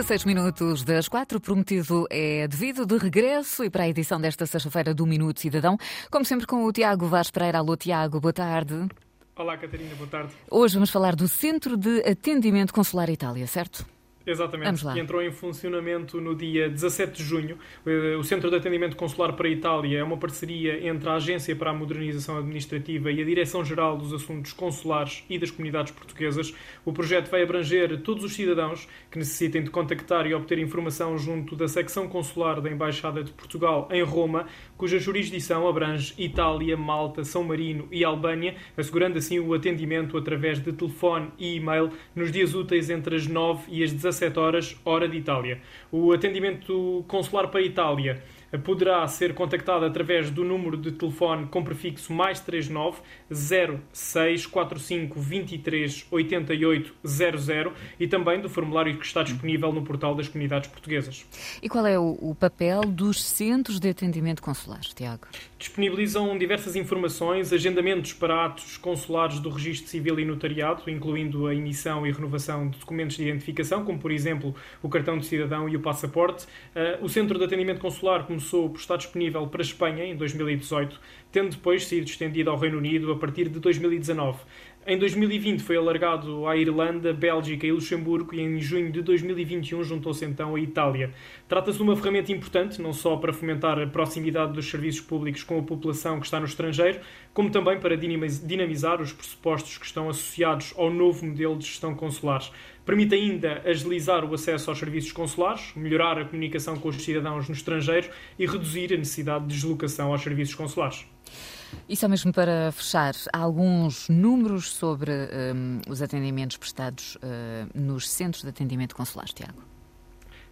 8 a 6 minutos das 4, prometido é devido de regresso e para a edição desta sexta-feira do Minuto Cidadão, como sempre com o Tiago Vaz Pereira. Alô, Tiago, boa tarde. Olá, Catarina, boa tarde. Hoje vamos falar do Centro de Atendimento Consular Itália, certo? Exatamente, que entrou em funcionamento no dia 17 de junho. Eh, o Centro de Atendimento Consular para a Itália é uma parceria entre a Agência para a Modernização Administrativa e a Direção-Geral dos Assuntos Consulares e das Comunidades Portuguesas. O projeto vai abranger todos os cidadãos que necessitem de contactar e obter informação junto da secção consular da Embaixada de Portugal em Roma, cuja jurisdição abrange Itália, Malta, São Marino e Albânia, assegurando assim o atendimento através de telefone e e-mail nos dias úteis entre as 9 e as 17 horas, hora de Itália. O atendimento consular para a Itália poderá ser contactado através do número de telefone com prefixo mais 39 0645 23 88 00 e também do formulário que está disponível no portal das comunidades portuguesas. E qual é o, o papel dos centros de atendimento consular, Tiago? Disponibilizam diversas informações, agendamentos para atos consulares do registro civil e notariado, incluindo a emissão e renovação de documentos de identificação, como por exemplo o cartão de cidadão e o passaporte. Uh, o Centro de Atendimento Consular começou por estar disponível para a Espanha em 2018, tendo depois sido estendido ao Reino Unido a partir de 2019. Em 2020 foi alargado à Irlanda, Bélgica e Luxemburgo e em junho de 2021 juntou-se então à Itália. Trata-se de uma ferramenta importante, não só para fomentar a proximidade dos serviços públicos com a população que está no estrangeiro, como também para dinamizar os pressupostos que estão associados ao novo modelo de gestão consular. Permite ainda agilizar o acesso aos serviços consulares, melhorar a comunicação com os cidadãos no estrangeiro e reduzir a necessidade de deslocação aos serviços consulares. E só mesmo para fechar, há alguns números sobre um, os atendimentos prestados uh, nos centros de atendimento consular, Tiago?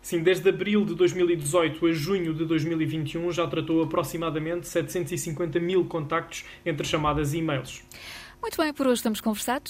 Sim, desde abril de 2018 a junho de 2021 já tratou aproximadamente 750 mil contactos entre chamadas e e-mails. Muito bem, por hoje estamos conversados.